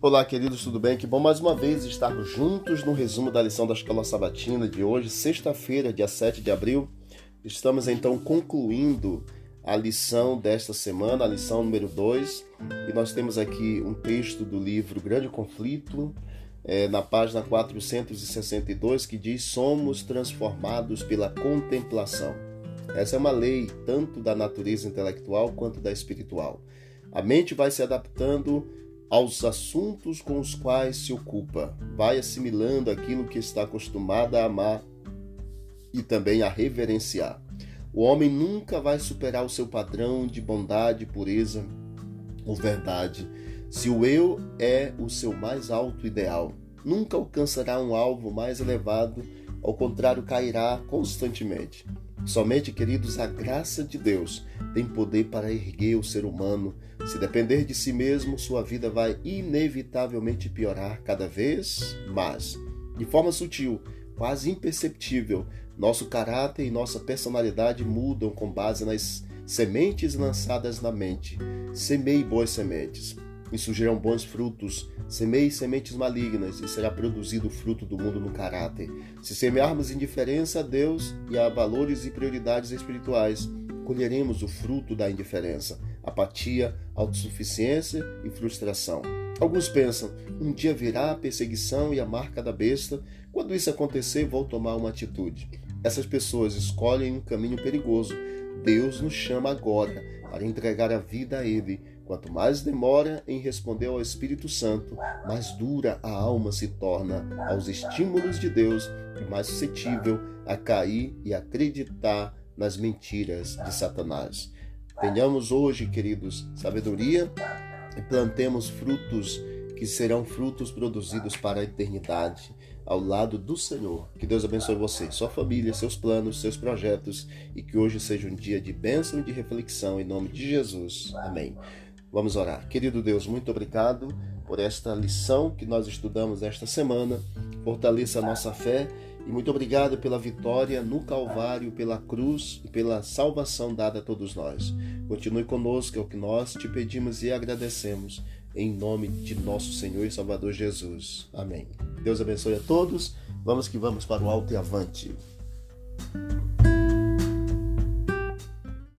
Olá, queridos, tudo bem? Que bom mais uma vez estarmos juntos no resumo da lição da Escola Sabatina de hoje, sexta-feira, dia 7 de abril. Estamos então concluindo a lição desta semana, a lição número 2, e nós temos aqui um texto do livro Grande Conflito, é, na página 462, que diz: Somos transformados pela contemplação. Essa é uma lei tanto da natureza intelectual quanto da espiritual. A mente vai se adaptando aos assuntos com os quais se ocupa, vai assimilando aquilo que está acostumada a amar e também a reverenciar. O homem nunca vai superar o seu padrão de bondade, pureza ou verdade. Se o eu é o seu mais alto ideal, nunca alcançará um alvo mais elevado, ao contrário, cairá constantemente. Somente, queridos, a graça de Deus tem poder para erguer o ser humano. Se depender de si mesmo, sua vida vai inevitavelmente piorar cada vez mais. De forma sutil, quase imperceptível, nosso caráter e nossa personalidade mudam com base nas sementes lançadas na mente. Semei boas sementes e surgirão bons frutos. Semeie sementes malignas e será produzido o fruto do mundo no caráter. Se semearmos indiferença a Deus e a valores e prioridades espirituais, colheremos o fruto da indiferença, apatia, autossuficiência e frustração. Alguns pensam, um dia virá a perseguição e a marca da besta. Quando isso acontecer, vou tomar uma atitude. Essas pessoas escolhem um caminho perigoso. Deus nos chama agora para entregar a vida a Ele. Quanto mais demora em responder ao Espírito Santo, mais dura a alma se torna aos estímulos de Deus e mais suscetível a cair e acreditar nas mentiras de Satanás. Tenhamos hoje, queridos, sabedoria e plantemos frutos que serão frutos produzidos para a eternidade ao lado do Senhor. Que Deus abençoe você, sua família, seus planos, seus projetos e que hoje seja um dia de bênção e de reflexão em nome de Jesus. Amém. Vamos orar. Querido Deus, muito obrigado por esta lição que nós estudamos esta semana. Fortaleça a nossa fé e muito obrigado pela vitória no Calvário, pela cruz e pela salvação dada a todos nós. Continue conosco, é o que nós te pedimos e agradecemos. Em nome de nosso Senhor e Salvador Jesus. Amém. Deus abençoe a todos. Vamos que vamos para o alto e avante.